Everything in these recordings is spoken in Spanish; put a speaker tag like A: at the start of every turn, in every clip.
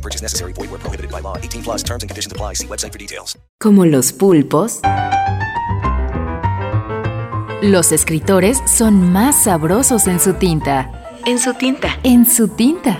A: No purchase necessary. Void where prohibited by law. 18 plus terms and conditions apply. See website for details.
B: Como los pulpos, los escritores son más sabrosos en su tinta. En su tinta. En su tinta.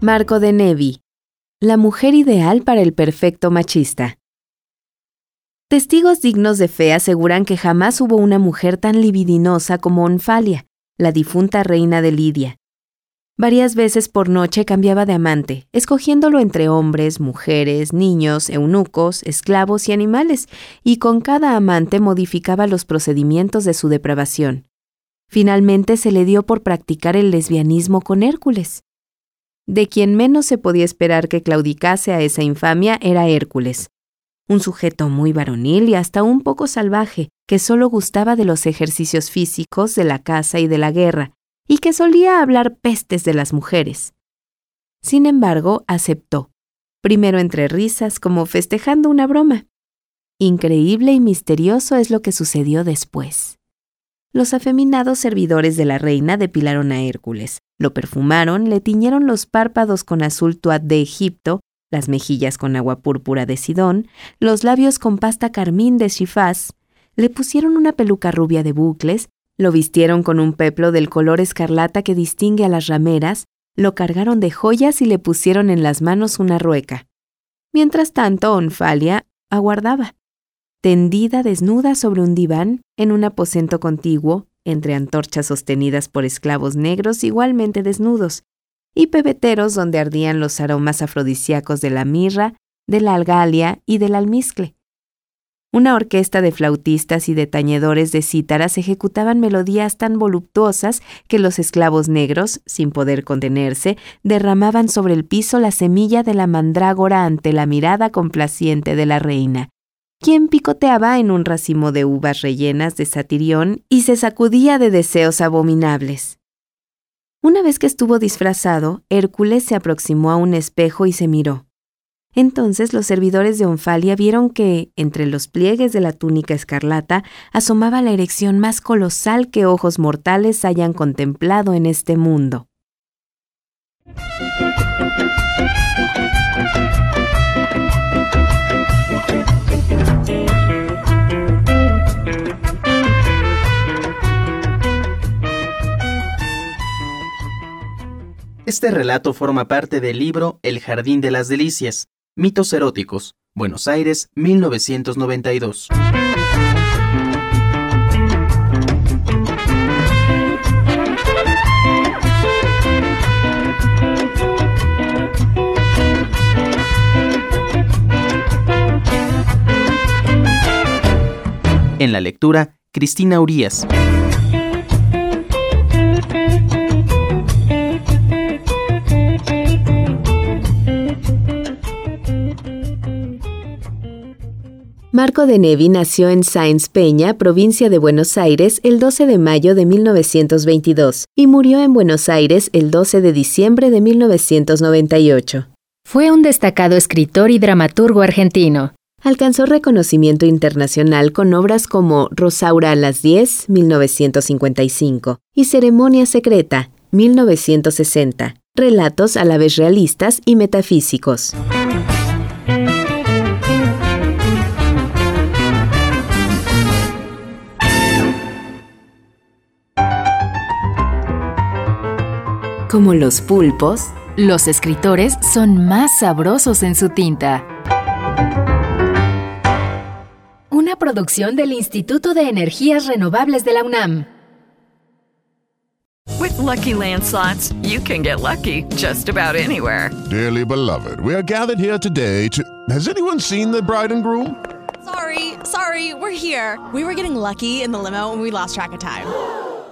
B: Marco de Nevi. La mujer ideal para el perfecto machista. Testigos dignos de fe aseguran que jamás hubo una mujer tan libidinosa como Onfalia, la difunta reina de Lidia. Varias veces por noche cambiaba de amante, escogiéndolo entre hombres, mujeres, niños, eunucos, esclavos y animales, y con cada amante modificaba los procedimientos de su depravación. Finalmente se le dio por practicar el lesbianismo con Hércules. De quien menos se podía esperar que claudicase a esa infamia era Hércules, un sujeto muy varonil y hasta un poco salvaje, que solo gustaba de los ejercicios físicos, de la caza y de la guerra, y que solía hablar pestes de las mujeres. Sin embargo, aceptó, primero entre risas, como festejando una broma. Increíble y misterioso es lo que sucedió después. Los afeminados servidores de la reina depilaron a Hércules, lo perfumaron, le tiñeron los párpados con azul tuat de Egipto, las mejillas con agua púrpura de Sidón, los labios con pasta carmín de Shifaz, le pusieron una peluca rubia de bucles, lo vistieron con un peplo del color escarlata que distingue a las rameras, lo cargaron de joyas y le pusieron en las manos una rueca. Mientras tanto, Onfalia aguardaba tendida desnuda sobre un diván en un aposento contiguo, entre antorchas sostenidas por esclavos negros igualmente desnudos, y pebeteros donde ardían los aromas afrodisíacos de la mirra, de la algalia y del almizcle. Una orquesta de flautistas y de tañedores de cítaras ejecutaban melodías tan voluptuosas que los esclavos negros, sin poder contenerse, derramaban sobre el piso la semilla de la mandrágora ante la mirada complaciente de la reina, quien picoteaba en un racimo de uvas rellenas de satirión y se sacudía de deseos abominables. Una vez que estuvo disfrazado, Hércules se aproximó a un espejo y se miró. Entonces los servidores de Onfalia vieron que, entre los pliegues de la túnica escarlata, asomaba la erección más colosal que ojos mortales hayan contemplado en este mundo.
C: Este relato forma parte del libro El Jardín de las Delicias, Mitos Eróticos, Buenos Aires, 1992. En la lectura, Cristina Urías.
B: Marco de Nevi nació en Sáenz Peña, provincia de Buenos Aires, el 12 de mayo de 1922 y murió en Buenos Aires el 12 de diciembre de 1998.
D: Fue un destacado escritor y dramaturgo argentino.
B: Alcanzó reconocimiento internacional con obras como Rosaura a las 10, 1955, y Ceremonia Secreta, 1960, relatos a la vez realistas y metafísicos. Como los pulpos, los escritores son más sabrosos en su tinta. Una producción del Instituto de Energías Renovables de la UNAM.
E: With lucky landslots, you can get lucky just about anywhere.
F: Dearly beloved, we are gathered here today to. Has anyone seen the bride and groom? Sorry, sorry, we're here. We were getting lucky in the limo and we lost track of time.